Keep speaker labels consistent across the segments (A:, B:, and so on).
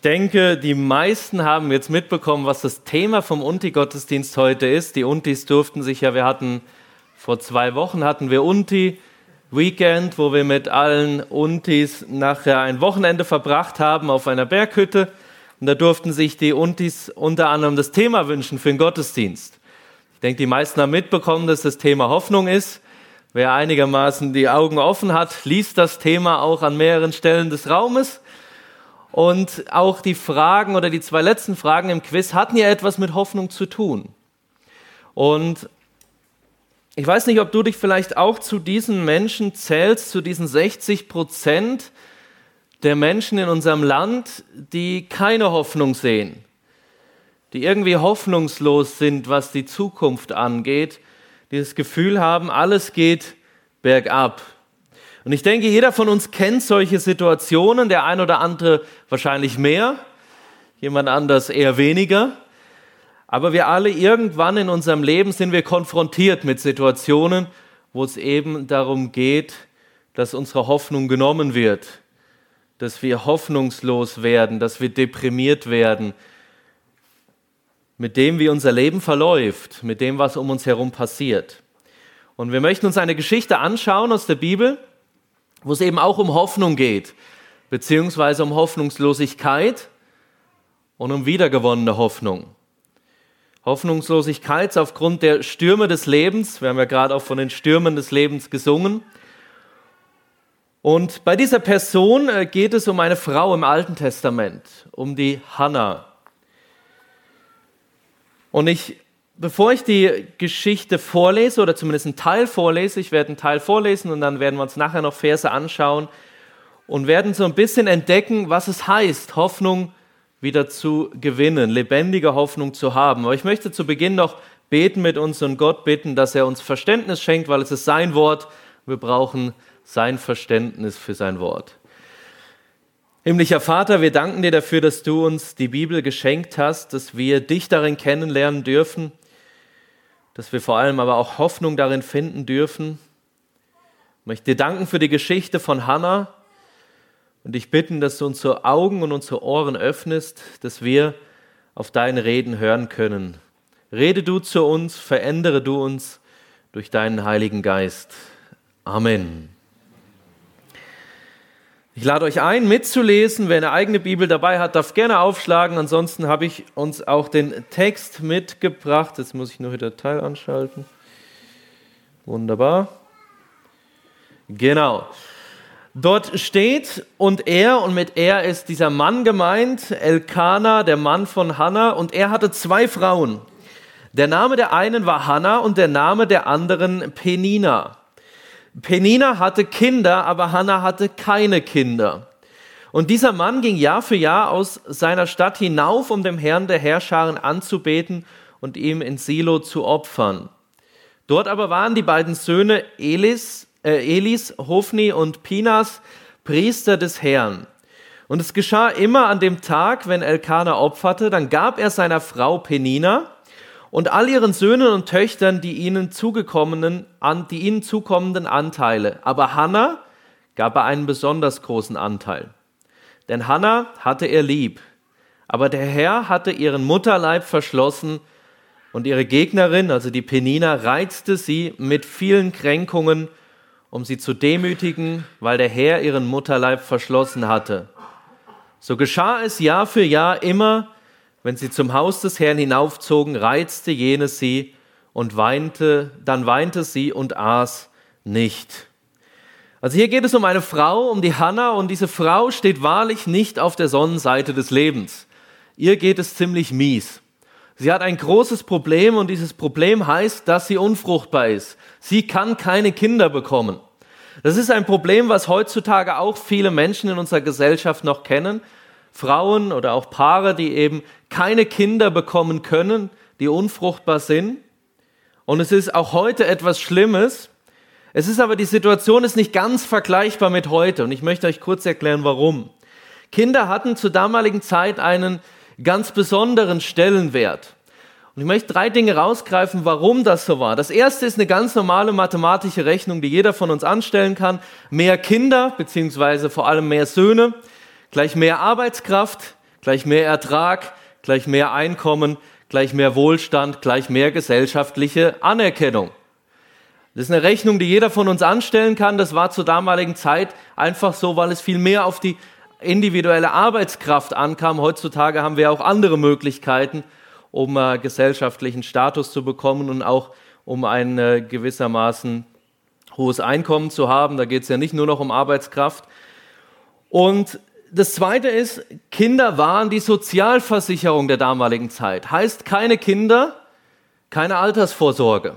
A: Ich denke, die meisten haben jetzt mitbekommen, was das Thema vom Unti-Gottesdienst heute ist. Die Untis durften sich ja, wir hatten vor zwei Wochen hatten wir Unti Weekend, wo wir mit allen Untis nachher ein Wochenende verbracht haben auf einer Berghütte. Und da durften sich die Untis unter anderem das Thema wünschen für den Gottesdienst. Ich denke, die meisten haben mitbekommen, dass das Thema Hoffnung ist. Wer einigermaßen die Augen offen hat, liest das Thema auch an mehreren Stellen des Raumes. Und auch die Fragen oder die zwei letzten Fragen im Quiz hatten ja etwas mit Hoffnung zu tun. Und ich weiß nicht, ob du dich vielleicht auch zu diesen Menschen zählst, zu diesen 60 Prozent der Menschen in unserem Land, die keine Hoffnung sehen, die irgendwie hoffnungslos sind, was die Zukunft angeht, die das Gefühl haben, alles geht bergab. Und ich denke, jeder von uns kennt solche Situationen, der ein oder andere wahrscheinlich mehr, jemand anders eher weniger. Aber wir alle irgendwann in unserem Leben sind wir konfrontiert mit Situationen, wo es eben darum geht, dass unsere Hoffnung genommen wird, dass wir hoffnungslos werden, dass wir deprimiert werden, mit dem, wie unser Leben verläuft, mit dem, was um uns herum passiert. Und wir möchten uns eine Geschichte anschauen aus der Bibel, wo es eben auch um Hoffnung geht, beziehungsweise um Hoffnungslosigkeit und um wiedergewonnene Hoffnung. Hoffnungslosigkeit aufgrund der Stürme des Lebens. Wir haben ja gerade auch von den Stürmen des Lebens gesungen. Und bei dieser Person äh, geht es um eine Frau im Alten Testament, um die Hannah. Und ich bevor ich die Geschichte vorlese oder zumindest einen Teil vorlese, ich werde einen Teil vorlesen und dann werden wir uns nachher noch Verse anschauen und werden so ein bisschen entdecken, was es heißt, Hoffnung wieder zu gewinnen, lebendige Hoffnung zu haben. Aber ich möchte zu Beginn noch beten mit uns und Gott bitten, dass er uns Verständnis schenkt, weil es ist sein Wort. Wir brauchen sein Verständnis für sein Wort. Himmlischer Vater, wir danken dir dafür, dass du uns die Bibel geschenkt hast, dass wir dich darin kennenlernen dürfen dass wir vor allem aber auch Hoffnung darin finden dürfen. Ich möchte dir danken für die Geschichte von Hannah und dich bitten, dass du unsere Augen und unsere Ohren öffnest, dass wir auf deine Reden hören können. Rede du zu uns, verändere du uns durch deinen Heiligen Geist. Amen. Ich lade euch ein, mitzulesen. Wer eine eigene Bibel dabei hat, darf gerne aufschlagen. Ansonsten habe ich uns auch den Text mitgebracht. Jetzt muss ich nur die Datei anschalten. Wunderbar. Genau. Dort steht, und er, und mit er ist dieser Mann gemeint, Elkanah, der Mann von Hannah, und er hatte zwei Frauen. Der Name der einen war Hannah und der Name der anderen Penina. Penina hatte Kinder, aber Hannah hatte keine Kinder. Und dieser Mann ging Jahr für Jahr aus seiner Stadt hinauf, um dem Herrn der Herrscharen anzubeten und ihm in Silo zu opfern. Dort aber waren die beiden Söhne Elis, äh, Elis, Hofni und Pinas Priester des Herrn. Und es geschah immer an dem Tag, wenn Elkanah opferte, dann gab er seiner Frau Penina und all ihren Söhnen und Töchtern die ihnen zugekommenen, die ihnen zukommenden Anteile. Aber Hannah gab er einen besonders großen Anteil. Denn Hannah hatte er lieb, aber der Herr hatte ihren Mutterleib verschlossen und ihre Gegnerin, also die Penina, reizte sie mit vielen Kränkungen, um sie zu demütigen, weil der Herr ihren Mutterleib verschlossen hatte. So geschah es Jahr für Jahr immer, wenn sie zum Haus des Herrn hinaufzogen, reizte jene sie und weinte, dann weinte sie und aß nicht. Also hier geht es um eine Frau, um die Hannah, und diese Frau steht wahrlich nicht auf der Sonnenseite des Lebens. Ihr geht es ziemlich mies. Sie hat ein großes Problem und dieses Problem heißt, dass sie unfruchtbar ist. Sie kann keine Kinder bekommen. Das ist ein Problem, was heutzutage auch viele Menschen in unserer Gesellschaft noch kennen. Frauen oder auch Paare, die eben keine Kinder bekommen können, die unfruchtbar sind. Und es ist auch heute etwas Schlimmes. Es ist aber, die Situation ist nicht ganz vergleichbar mit heute. Und ich möchte euch kurz erklären, warum. Kinder hatten zur damaligen Zeit einen ganz besonderen Stellenwert. Und ich möchte drei Dinge rausgreifen, warum das so war. Das erste ist eine ganz normale mathematische Rechnung, die jeder von uns anstellen kann. Mehr Kinder, beziehungsweise vor allem mehr Söhne, gleich mehr Arbeitskraft, gleich mehr Ertrag, gleich mehr Einkommen, gleich mehr Wohlstand, gleich mehr gesellschaftliche Anerkennung. Das ist eine Rechnung, die jeder von uns anstellen kann. Das war zur damaligen Zeit einfach so, weil es viel mehr auf die individuelle Arbeitskraft ankam. Heutzutage haben wir auch andere Möglichkeiten, um äh, gesellschaftlichen Status zu bekommen und auch um ein äh, gewissermaßen hohes Einkommen zu haben. Da geht es ja nicht nur noch um Arbeitskraft. Und das Zweite ist, Kinder waren die Sozialversicherung der damaligen Zeit. Heißt, keine Kinder, keine Altersvorsorge.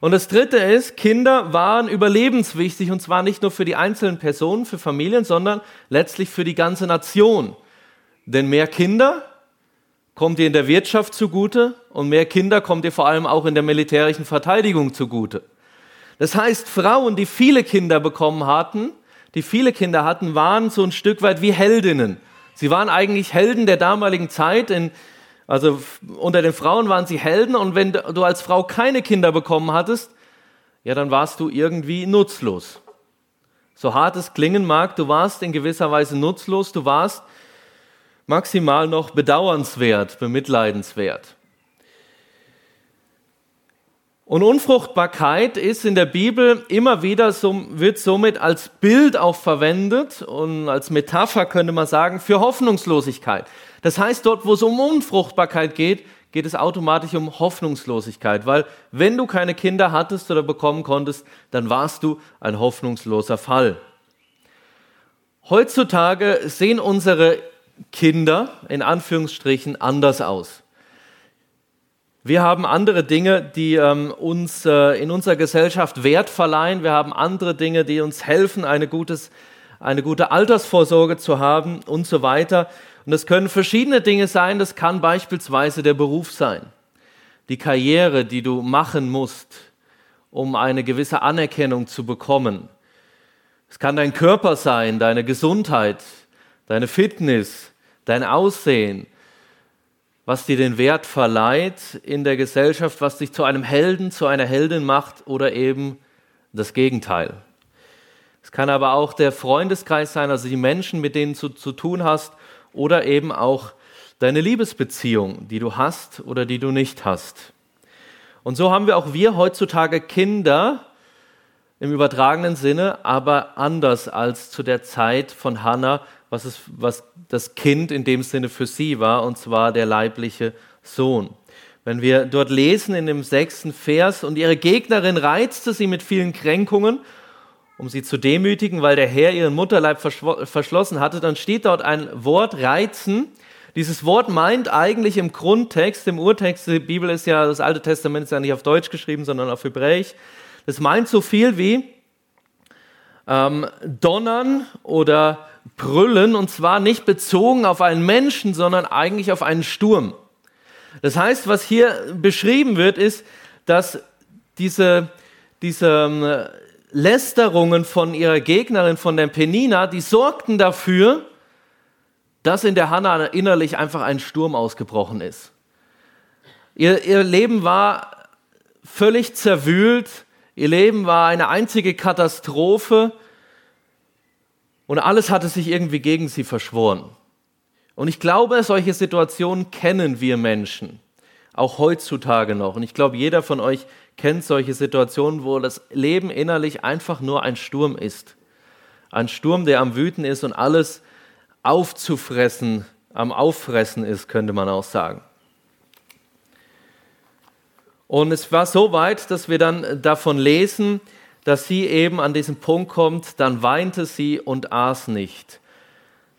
A: Und das Dritte ist, Kinder waren überlebenswichtig und zwar nicht nur für die einzelnen Personen, für Familien, sondern letztlich für die ganze Nation. Denn mehr Kinder kommt ihr in der Wirtschaft zugute und mehr Kinder kommt ihr vor allem auch in der militärischen Verteidigung zugute. Das heißt, Frauen, die viele Kinder bekommen hatten, die viele Kinder hatten, waren so ein Stück weit wie Heldinnen. Sie waren eigentlich Helden der damaligen Zeit. In, also unter den Frauen waren sie Helden und wenn du als Frau keine Kinder bekommen hattest, ja, dann warst du irgendwie nutzlos. So hart es klingen mag, du warst in gewisser Weise nutzlos, du warst maximal noch bedauernswert, bemitleidenswert. Und Unfruchtbarkeit ist in der Bibel immer wieder, wird somit als Bild auch verwendet und als Metapher könnte man sagen, für Hoffnungslosigkeit. Das heißt, dort, wo es um Unfruchtbarkeit geht, geht es automatisch um Hoffnungslosigkeit, weil wenn du keine Kinder hattest oder bekommen konntest, dann warst du ein hoffnungsloser Fall. Heutzutage sehen unsere Kinder in Anführungsstrichen anders aus. Wir haben andere Dinge, die ähm, uns äh, in unserer Gesellschaft Wert verleihen. Wir haben andere Dinge, die uns helfen, eine, gutes, eine gute Altersvorsorge zu haben und so weiter. Und das können verschiedene Dinge sein. Das kann beispielsweise der Beruf sein, die Karriere, die du machen musst, um eine gewisse Anerkennung zu bekommen. Es kann dein Körper sein, deine Gesundheit, deine Fitness, dein Aussehen was dir den Wert verleiht in der Gesellschaft, was dich zu einem Helden, zu einer Heldin macht oder eben das Gegenteil. Es kann aber auch der Freundeskreis sein, also die Menschen, mit denen du zu tun hast oder eben auch deine Liebesbeziehung, die du hast oder die du nicht hast. Und so haben wir auch wir heutzutage Kinder im übertragenen Sinne, aber anders als zu der Zeit von Hannah was, es, was das Kind in dem Sinne für sie war, und zwar der leibliche Sohn. Wenn wir dort lesen in dem sechsten Vers, und ihre Gegnerin reizte sie mit vielen Kränkungen, um sie zu demütigen, weil der Herr ihren Mutterleib verschlossen hatte, dann steht dort ein Wort reizen. Dieses Wort meint eigentlich im Grundtext, im Urtext, die Bibel ist ja, das Alte Testament ist ja nicht auf Deutsch geschrieben, sondern auf Hebräisch. Das meint so viel wie ähm, donnern oder brüllen und zwar nicht bezogen auf einen Menschen, sondern eigentlich auf einen Sturm. Das heißt, was hier beschrieben wird, ist, dass diese, diese ähm, Lästerungen von ihrer Gegnerin, von der Penina, die sorgten dafür, dass in der Hanna innerlich einfach ein Sturm ausgebrochen ist. Ihr, ihr Leben war völlig zerwühlt, ihr Leben war eine einzige Katastrophe und alles hatte sich irgendwie gegen sie verschworen. Und ich glaube, solche Situationen kennen wir Menschen, auch heutzutage noch. Und ich glaube, jeder von euch kennt solche Situationen, wo das Leben innerlich einfach nur ein Sturm ist. Ein Sturm, der am Wüten ist und alles aufzufressen, am Auffressen ist, könnte man auch sagen. Und es war so weit, dass wir dann davon lesen, dass sie eben an diesen Punkt kommt, dann weinte sie und aß nicht.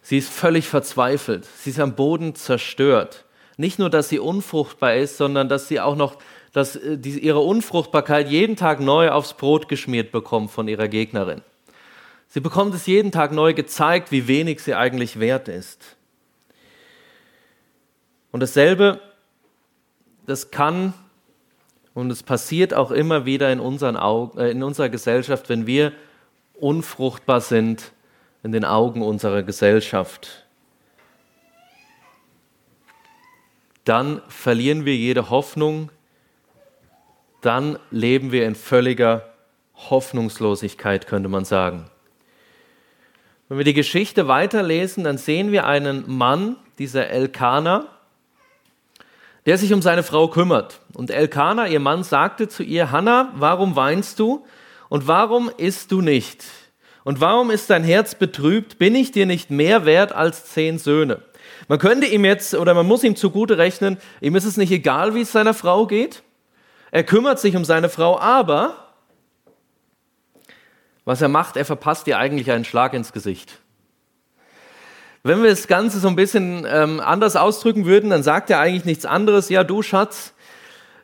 A: Sie ist völlig verzweifelt. Sie ist am Boden zerstört. Nicht nur, dass sie unfruchtbar ist, sondern dass sie auch noch dass äh, ihre Unfruchtbarkeit jeden Tag neu aufs Brot geschmiert bekommt von ihrer Gegnerin. Sie bekommt es jeden Tag neu gezeigt, wie wenig sie eigentlich wert ist. Und dasselbe, das kann und es passiert auch immer wieder in, unseren Augen, äh, in unserer Gesellschaft, wenn wir unfruchtbar sind in den Augen unserer Gesellschaft. Dann verlieren wir jede Hoffnung, dann leben wir in völliger Hoffnungslosigkeit, könnte man sagen. Wenn wir die Geschichte weiterlesen, dann sehen wir einen Mann, dieser Elkanah, der sich um seine Frau kümmert. Und Elkanah, ihr Mann, sagte zu ihr, Hannah, warum weinst du und warum isst du nicht? Und warum ist dein Herz betrübt? Bin ich dir nicht mehr wert als zehn Söhne? Man könnte ihm jetzt, oder man muss ihm zugute rechnen, ihm ist es nicht egal, wie es seiner Frau geht. Er kümmert sich um seine Frau, aber was er macht, er verpasst ihr eigentlich einen Schlag ins Gesicht. Wenn wir das Ganze so ein bisschen ähm, anders ausdrücken würden, dann sagt er eigentlich nichts anderes. Ja, du Schatz,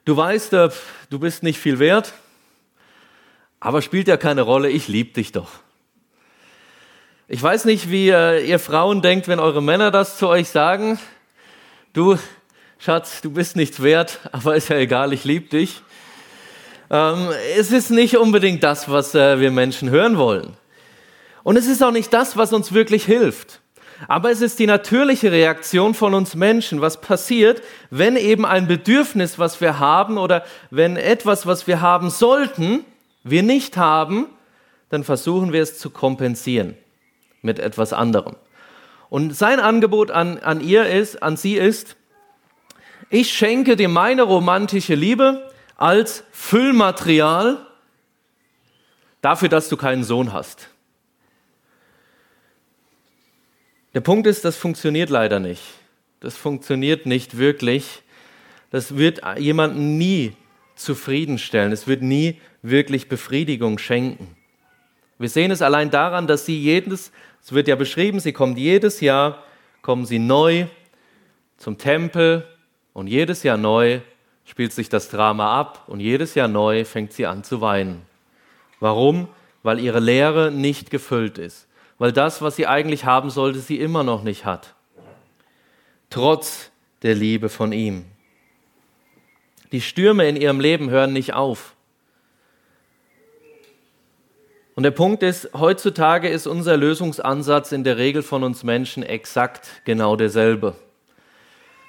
A: du weißt, äh, du bist nicht viel wert, aber spielt ja keine Rolle, ich liebe dich doch. Ich weiß nicht, wie äh, ihr Frauen denkt, wenn eure Männer das zu euch sagen. Du, Schatz, du bist nichts wert, aber ist ja egal, ich liebe dich. Ähm, es ist nicht unbedingt das, was äh, wir Menschen hören wollen. Und es ist auch nicht das, was uns wirklich hilft. Aber es ist die natürliche Reaktion von uns Menschen, was passiert, wenn eben ein Bedürfnis, was wir haben oder wenn etwas, was wir haben sollten, wir nicht haben, dann versuchen wir es zu kompensieren mit etwas anderem. Und sein Angebot an, an ihr ist, an sie ist, ich schenke dir meine romantische Liebe als Füllmaterial dafür, dass du keinen Sohn hast. Der Punkt ist, das funktioniert leider nicht. Das funktioniert nicht wirklich. Das wird jemanden nie zufriedenstellen. Es wird nie wirklich Befriedigung schenken. Wir sehen es allein daran, dass sie jedes, es wird ja beschrieben, sie kommt jedes Jahr, kommen sie neu zum Tempel und jedes Jahr neu spielt sich das Drama ab und jedes Jahr neu fängt sie an zu weinen. Warum? Weil ihre Lehre nicht gefüllt ist weil das, was sie eigentlich haben sollte, sie immer noch nicht hat. Trotz der Liebe von ihm. Die Stürme in ihrem Leben hören nicht auf. Und der Punkt ist, heutzutage ist unser Lösungsansatz in der Regel von uns Menschen exakt genau derselbe.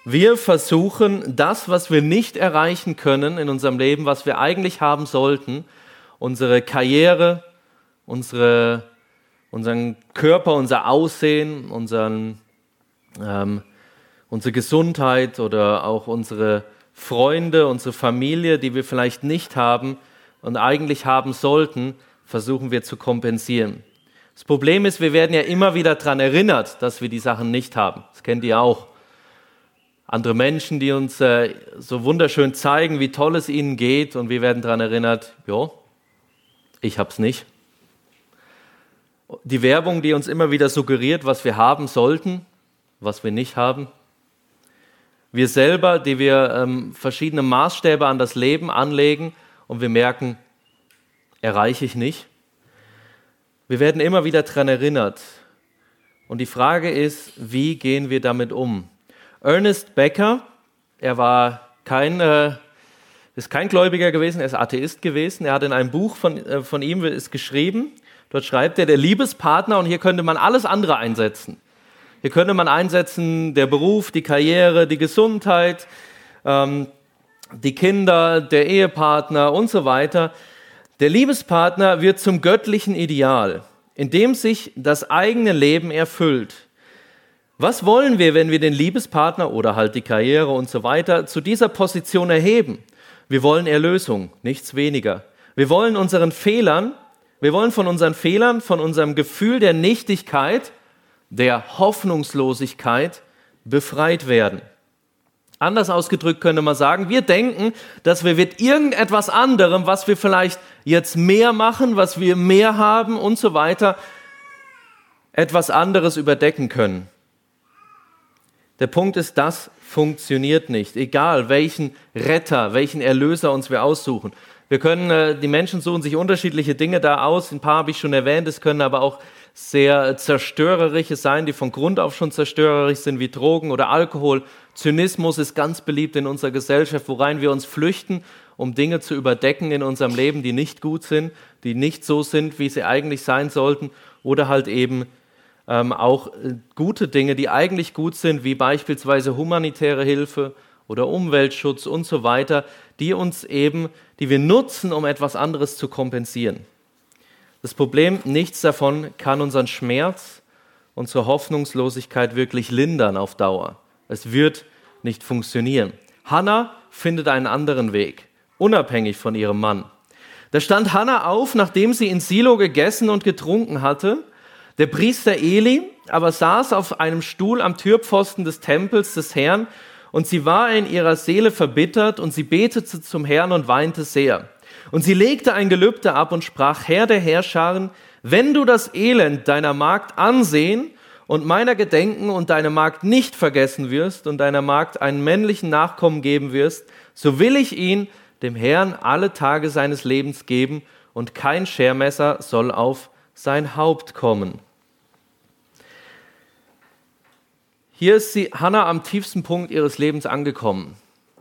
A: Wir versuchen, das, was wir nicht erreichen können in unserem Leben, was wir eigentlich haben sollten, unsere Karriere, unsere unseren Körper, unser Aussehen, unseren, ähm, unsere Gesundheit oder auch unsere Freunde, unsere Familie, die wir vielleicht nicht haben und eigentlich haben sollten, versuchen wir zu kompensieren. Das Problem ist, wir werden ja immer wieder daran erinnert, dass wir die Sachen nicht haben. Das kennt ihr auch. Andere Menschen, die uns äh, so wunderschön zeigen, wie toll es ihnen geht und wir werden daran erinnert, ja, ich hab's nicht die Werbung, die uns immer wieder suggeriert, was wir haben sollten, was wir nicht haben. Wir selber, die wir ähm, verschiedene Maßstäbe an das Leben anlegen und wir merken, erreiche ich nicht. Wir werden immer wieder daran erinnert. Und die Frage ist, wie gehen wir damit um? Ernest Becker, er war kein, äh, ist kein Gläubiger gewesen, er ist Atheist gewesen. Er hat in einem Buch von, äh, von ihm ist geschrieben, Dort schreibt er, der Liebespartner, und hier könnte man alles andere einsetzen. Hier könnte man einsetzen, der Beruf, die Karriere, die Gesundheit, ähm, die Kinder, der Ehepartner und so weiter. Der Liebespartner wird zum göttlichen Ideal, in dem sich das eigene Leben erfüllt. Was wollen wir, wenn wir den Liebespartner oder halt die Karriere und so weiter zu dieser Position erheben? Wir wollen Erlösung, nichts weniger. Wir wollen unseren Fehlern wir wollen von unseren Fehlern, von unserem Gefühl der Nichtigkeit, der Hoffnungslosigkeit befreit werden. Anders ausgedrückt könnte man sagen, wir denken, dass wir mit irgendetwas anderem, was wir vielleicht jetzt mehr machen, was wir mehr haben und so weiter, etwas anderes überdecken können. Der Punkt ist, das funktioniert nicht. Egal welchen Retter, welchen Erlöser uns wir aussuchen. Wir können, äh, die Menschen suchen sich unterschiedliche Dinge da aus. Ein paar habe ich schon erwähnt. Es können aber auch sehr zerstörerische sein, die von Grund auf schon zerstörerisch sind, wie Drogen oder Alkohol. Zynismus ist ganz beliebt in unserer Gesellschaft, worein wir uns flüchten, um Dinge zu überdecken in unserem Leben, die nicht gut sind, die nicht so sind, wie sie eigentlich sein sollten. Oder halt eben ähm, auch äh, gute Dinge, die eigentlich gut sind, wie beispielsweise humanitäre Hilfe oder Umweltschutz und so weiter, die uns eben, die wir nutzen, um etwas anderes zu kompensieren. Das Problem, nichts davon kann unseren Schmerz unsere Hoffnungslosigkeit wirklich lindern auf Dauer. Es wird nicht funktionieren. Hannah findet einen anderen Weg, unabhängig von ihrem Mann. Da stand Hannah auf, nachdem sie in Silo gegessen und getrunken hatte. Der Priester Eli aber saß auf einem Stuhl am Türpfosten des Tempels des Herrn und sie war in ihrer Seele verbittert und sie betete zum Herrn und weinte sehr. Und sie legte ein Gelübde ab und sprach, Herr der Herrscharen, wenn du das Elend deiner Magd ansehen und meiner gedenken und deine Magd nicht vergessen wirst und deiner Magd einen männlichen Nachkommen geben wirst, so will ich ihn dem Herrn alle Tage seines Lebens geben und kein Schermesser soll auf sein Haupt kommen. Hier ist sie, Hannah am tiefsten Punkt ihres Lebens angekommen.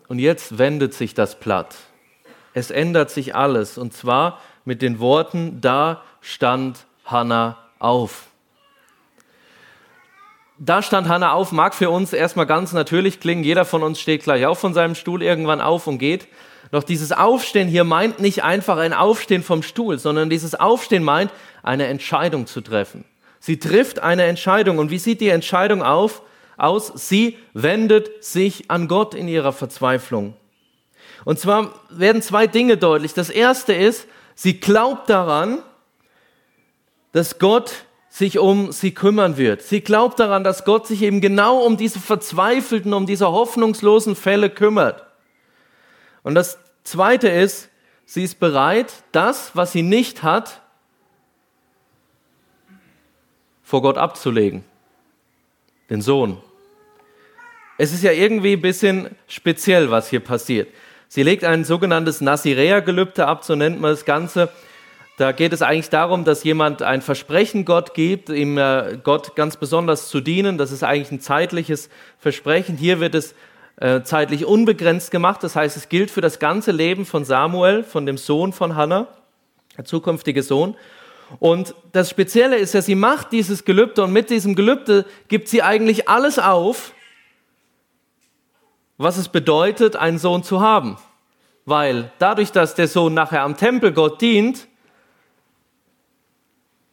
A: Und jetzt wendet sich das Blatt. Es ändert sich alles. Und zwar mit den Worten, da stand Hannah auf. Da stand Hannah auf, mag für uns erstmal ganz natürlich klingen. Jeder von uns steht gleich auf von seinem Stuhl irgendwann auf und geht. Doch dieses Aufstehen hier meint nicht einfach ein Aufstehen vom Stuhl, sondern dieses Aufstehen meint, eine Entscheidung zu treffen. Sie trifft eine Entscheidung. Und wie sieht die Entscheidung auf, aus? Sie wendet sich an Gott in ihrer Verzweiflung. Und zwar werden zwei Dinge deutlich. Das erste ist, sie glaubt daran, dass Gott sich um sie kümmern wird. Sie glaubt daran, dass Gott sich eben genau um diese verzweifelten, um diese hoffnungslosen Fälle kümmert. Und das Zweite ist, sie ist bereit, das, was sie nicht hat, vor Gott abzulegen. Den Sohn. Es ist ja irgendwie ein bisschen speziell, was hier passiert. Sie legt ein sogenanntes Nazirea-Gelübde ab, so nennt man das Ganze. Da geht es eigentlich darum, dass jemand ein Versprechen Gott gibt, ihm äh, Gott ganz besonders zu dienen. Das ist eigentlich ein zeitliches Versprechen. Hier wird es äh, zeitlich unbegrenzt gemacht. Das heißt, es gilt für das ganze Leben von Samuel, von dem Sohn von Hannah, der zukünftige Sohn. Und das Spezielle ist ja, sie macht dieses Gelübde und mit diesem Gelübde gibt sie eigentlich alles auf, was es bedeutet, einen Sohn zu haben. Weil dadurch, dass der Sohn nachher am Tempel Gott dient,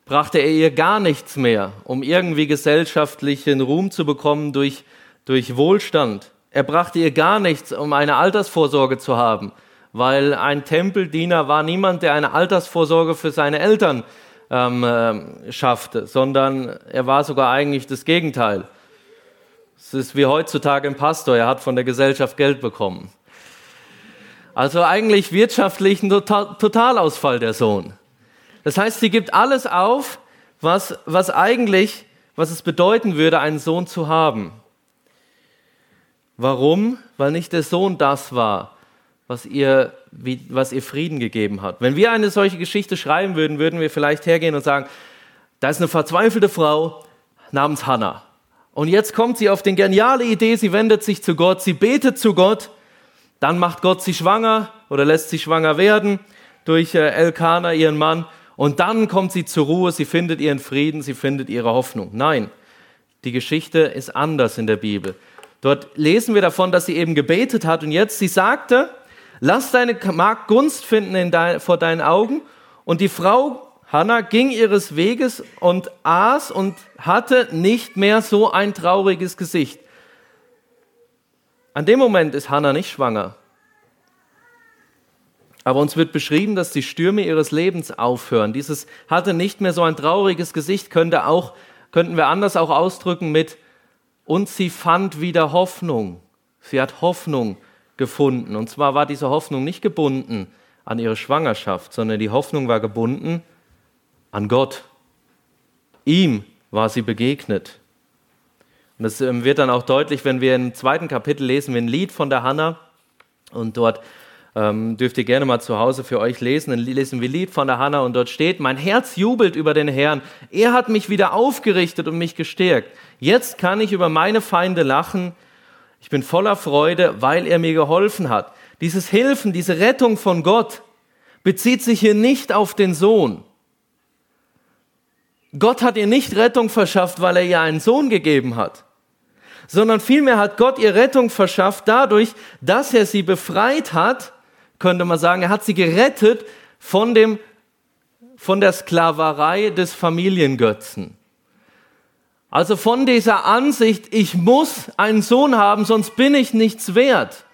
A: brachte er ihr gar nichts mehr, um irgendwie gesellschaftlichen Ruhm zu bekommen durch, durch Wohlstand. Er brachte ihr gar nichts, um eine Altersvorsorge zu haben, weil ein Tempeldiener war niemand, der eine Altersvorsorge für seine Eltern ähm, äh, schaffte, sondern er war sogar eigentlich das Gegenteil. Es ist wie heutzutage ein Pastor, er hat von der Gesellschaft Geld bekommen. Also eigentlich wirtschaftlich ein Totalausfall der Sohn. Das heißt, sie gibt alles auf, was, was eigentlich, was es bedeuten würde, einen Sohn zu haben. Warum? Weil nicht der Sohn das war, was ihr, wie, was ihr Frieden gegeben hat. Wenn wir eine solche Geschichte schreiben würden, würden wir vielleicht hergehen und sagen, da ist eine verzweifelte Frau namens Hannah. Und jetzt kommt sie auf die geniale Idee, sie wendet sich zu Gott, sie betet zu Gott, dann macht Gott sie schwanger oder lässt sie schwanger werden durch äh, Elkanah, ihren Mann, und dann kommt sie zur Ruhe, sie findet ihren Frieden, sie findet ihre Hoffnung. Nein, die Geschichte ist anders in der Bibel. Dort lesen wir davon, dass sie eben gebetet hat und jetzt sie sagte, lass deine Magd Gunst finden dein, vor deinen Augen. Und die Frau Hannah ging ihres Weges und aß und hatte nicht mehr so ein trauriges Gesicht. An dem Moment ist Hannah nicht schwanger. Aber uns wird beschrieben, dass die Stürme ihres Lebens aufhören. Dieses hatte nicht mehr so ein trauriges Gesicht, könnte auch, könnten wir anders auch ausdrücken mit, und sie fand wieder Hoffnung. Sie hat Hoffnung gefunden. Und zwar war diese Hoffnung nicht gebunden an ihre Schwangerschaft, sondern die Hoffnung war gebunden an Gott. Ihm war sie begegnet. Und das ähm, wird dann auch deutlich, wenn wir im zweiten Kapitel lesen, wir ein Lied von der Hannah. Und dort ähm, dürft ihr gerne mal zu Hause für euch lesen. Dann lesen wir ein Lied von der Hannah und dort steht, mein Herz jubelt über den Herrn. Er hat mich wieder aufgerichtet und mich gestärkt. Jetzt kann ich über meine Feinde lachen. Ich bin voller Freude, weil er mir geholfen hat. Dieses Hilfen, diese Rettung von Gott bezieht sich hier nicht auf den Sohn. Gott hat ihr nicht Rettung verschafft, weil er ihr einen Sohn gegeben hat, sondern vielmehr hat Gott ihr Rettung verschafft dadurch, dass er sie befreit hat, könnte man sagen, er hat sie gerettet von dem, von der Sklaverei des Familiengötzen. Also von dieser Ansicht, ich muss einen Sohn haben, sonst bin ich nichts wert.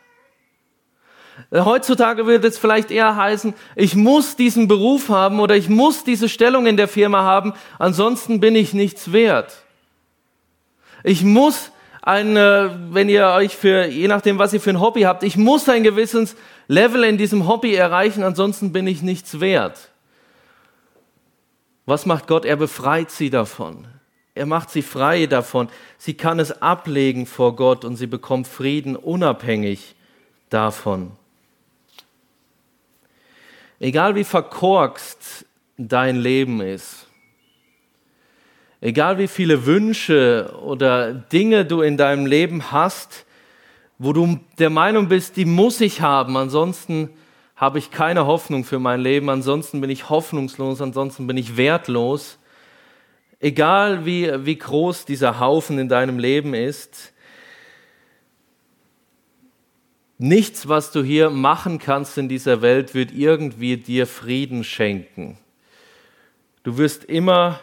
A: Heutzutage würde es vielleicht eher heißen, ich muss diesen Beruf haben oder ich muss diese Stellung in der Firma haben, ansonsten bin ich nichts wert. Ich muss ein, wenn ihr euch für, je nachdem, was ihr für ein Hobby habt, ich muss ein gewisses Level in diesem Hobby erreichen, ansonsten bin ich nichts wert. Was macht Gott? Er befreit sie davon. Er macht sie frei davon. Sie kann es ablegen vor Gott und sie bekommt Frieden unabhängig davon. Egal wie verkorkst dein Leben ist, egal wie viele Wünsche oder Dinge du in deinem Leben hast, wo du der Meinung bist, die muss ich haben, ansonsten habe ich keine Hoffnung für mein Leben, ansonsten bin ich hoffnungslos, ansonsten bin ich wertlos, egal wie, wie groß dieser Haufen in deinem Leben ist, nichts, was du hier machen kannst in dieser Welt, wird irgendwie dir Frieden schenken. Du wirst immer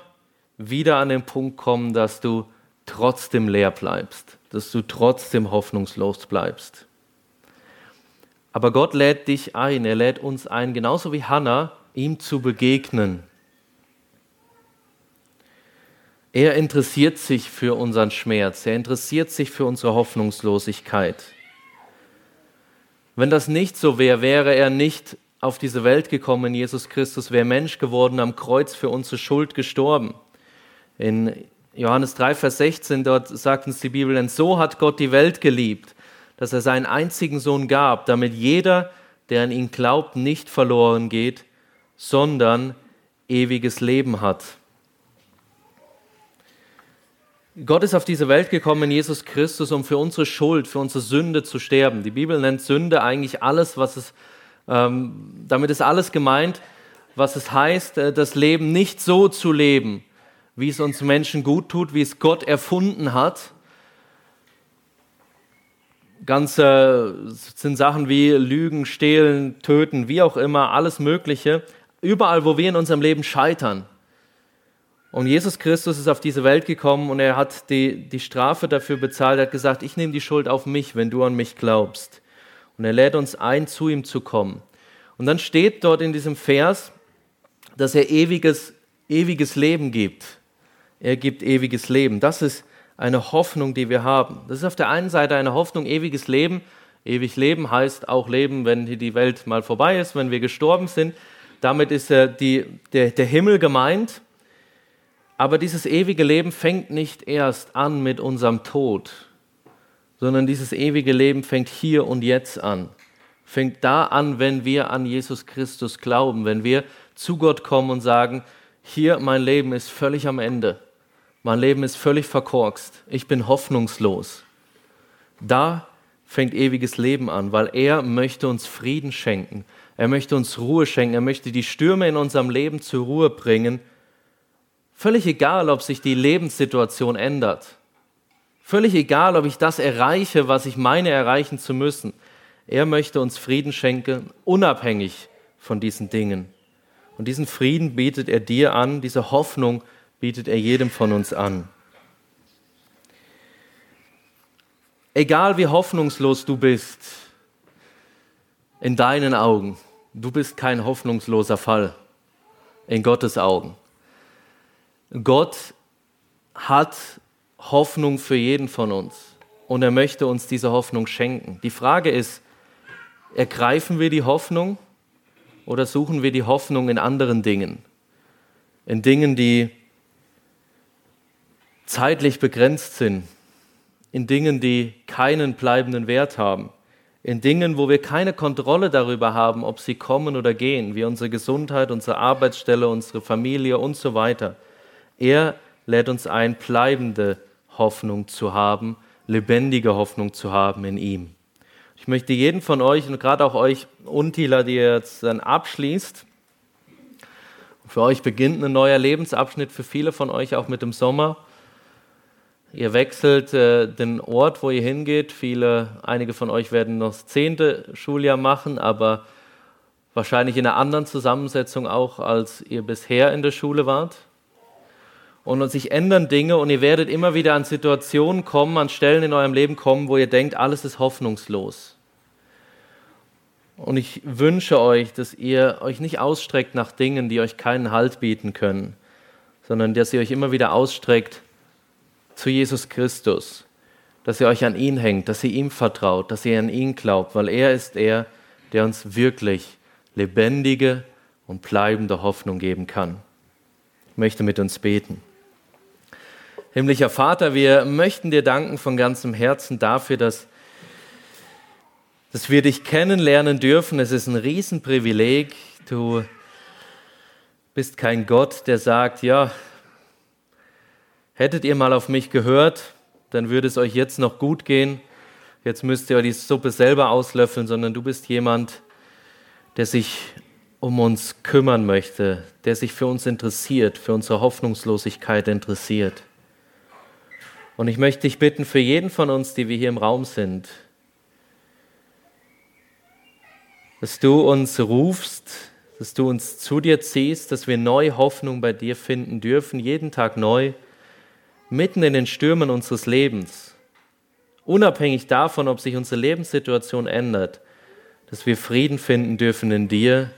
A: wieder an den Punkt kommen, dass du trotzdem leer bleibst, dass du trotzdem hoffnungslos bleibst. Aber Gott lädt dich ein, er lädt uns ein, genauso wie Hannah, ihm zu begegnen. Er interessiert sich für unseren Schmerz, er interessiert sich für unsere Hoffnungslosigkeit. Wenn das nicht so wäre, wäre er nicht auf diese Welt gekommen, Jesus Christus wäre Mensch geworden, am Kreuz für unsere Schuld gestorben. In Johannes 3, Vers 16, dort sagt uns die Bibel, denn so hat Gott die Welt geliebt, dass er seinen einzigen Sohn gab, damit jeder, der an ihn glaubt, nicht verloren geht, sondern ewiges Leben hat. Gott ist auf diese Welt gekommen, Jesus Christus, um für unsere Schuld, für unsere Sünde zu sterben. Die Bibel nennt Sünde eigentlich alles, was es, ähm, damit ist alles gemeint, was es heißt, äh, das Leben nicht so zu leben, wie es uns Menschen gut tut, wie es Gott erfunden hat. Ganze sind Sachen wie Lügen, Stehlen, Töten, wie auch immer, alles Mögliche. Überall, wo wir in unserem Leben scheitern, und Jesus Christus ist auf diese Welt gekommen und er hat die, die Strafe dafür bezahlt. Er hat gesagt, ich nehme die Schuld auf mich, wenn du an mich glaubst. Und er lädt uns ein, zu ihm zu kommen. Und dann steht dort in diesem Vers, dass er ewiges, ewiges Leben gibt. Er gibt ewiges Leben. Das ist eine Hoffnung, die wir haben. Das ist auf der einen Seite eine Hoffnung, ewiges Leben. Ewig Leben heißt auch Leben, wenn die Welt mal vorbei ist, wenn wir gestorben sind. Damit ist die, der, der Himmel gemeint. Aber dieses ewige Leben fängt nicht erst an mit unserem Tod, sondern dieses ewige Leben fängt hier und jetzt an. Fängt da an, wenn wir an Jesus Christus glauben, wenn wir zu Gott kommen und sagen, hier mein Leben ist völlig am Ende. Mein Leben ist völlig verkorkst. Ich bin hoffnungslos. Da fängt ewiges Leben an, weil er möchte uns Frieden schenken. Er möchte uns Ruhe schenken. Er möchte die Stürme in unserem Leben zur Ruhe bringen Völlig egal, ob sich die Lebenssituation ändert. Völlig egal, ob ich das erreiche, was ich meine erreichen zu müssen. Er möchte uns Frieden schenken, unabhängig von diesen Dingen. Und diesen Frieden bietet er dir an, diese Hoffnung bietet er jedem von uns an. Egal wie hoffnungslos du bist, in deinen Augen, du bist kein hoffnungsloser Fall in Gottes Augen. Gott hat Hoffnung für jeden von uns und er möchte uns diese Hoffnung schenken. Die Frage ist, ergreifen wir die Hoffnung oder suchen wir die Hoffnung in anderen Dingen? In Dingen, die zeitlich begrenzt sind, in Dingen, die keinen bleibenden Wert haben, in Dingen, wo wir keine Kontrolle darüber haben, ob sie kommen oder gehen, wie unsere Gesundheit, unsere Arbeitsstelle, unsere Familie und so weiter. Er lädt uns ein, bleibende Hoffnung zu haben, lebendige Hoffnung zu haben in ihm. Ich möchte jeden von euch und gerade auch euch Untila, die ihr jetzt dann abschließt, für euch beginnt ein neuer Lebensabschnitt, für viele von euch auch mit dem Sommer. Ihr wechselt äh, den Ort, wo ihr hingeht. Viele, einige von euch werden noch das zehnte Schuljahr machen, aber wahrscheinlich in einer anderen Zusammensetzung auch, als ihr bisher in der Schule wart. Und sich ändern Dinge und ihr werdet immer wieder an Situationen kommen, an Stellen in eurem Leben kommen, wo ihr denkt, alles ist hoffnungslos. Und ich wünsche euch, dass ihr euch nicht ausstreckt nach Dingen, die euch keinen Halt bieten können, sondern dass ihr euch immer wieder ausstreckt zu Jesus Christus, dass ihr euch an ihn hängt, dass ihr ihm vertraut, dass ihr an ihn glaubt, weil er ist er, der uns wirklich lebendige und bleibende Hoffnung geben kann. Ich möchte mit uns beten. Himmlischer Vater, wir möchten dir danken von ganzem Herzen dafür, dass, dass wir dich kennenlernen dürfen. Es ist ein Riesenprivileg. Du bist kein Gott, der sagt, ja, hättet ihr mal auf mich gehört, dann würde es euch jetzt noch gut gehen. Jetzt müsst ihr die Suppe selber auslöffeln, sondern du bist jemand, der sich um uns kümmern möchte, der sich für uns interessiert, für unsere Hoffnungslosigkeit interessiert. Und ich möchte dich bitten, für jeden von uns, die wir hier im Raum sind, dass du uns rufst, dass du uns zu dir ziehst, dass wir neue Hoffnung bei dir finden dürfen, jeden Tag neu, mitten in den Stürmen unseres Lebens, unabhängig davon, ob sich unsere Lebenssituation ändert, dass wir Frieden finden dürfen in dir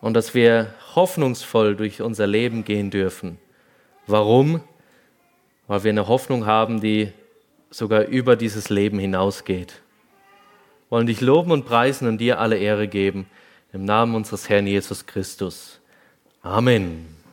A: und dass wir hoffnungsvoll durch unser Leben gehen dürfen. Warum? Weil wir eine Hoffnung haben, die sogar über dieses Leben hinausgeht. Wir wollen dich loben und preisen und dir alle Ehre geben. Im Namen unseres Herrn Jesus Christus. Amen.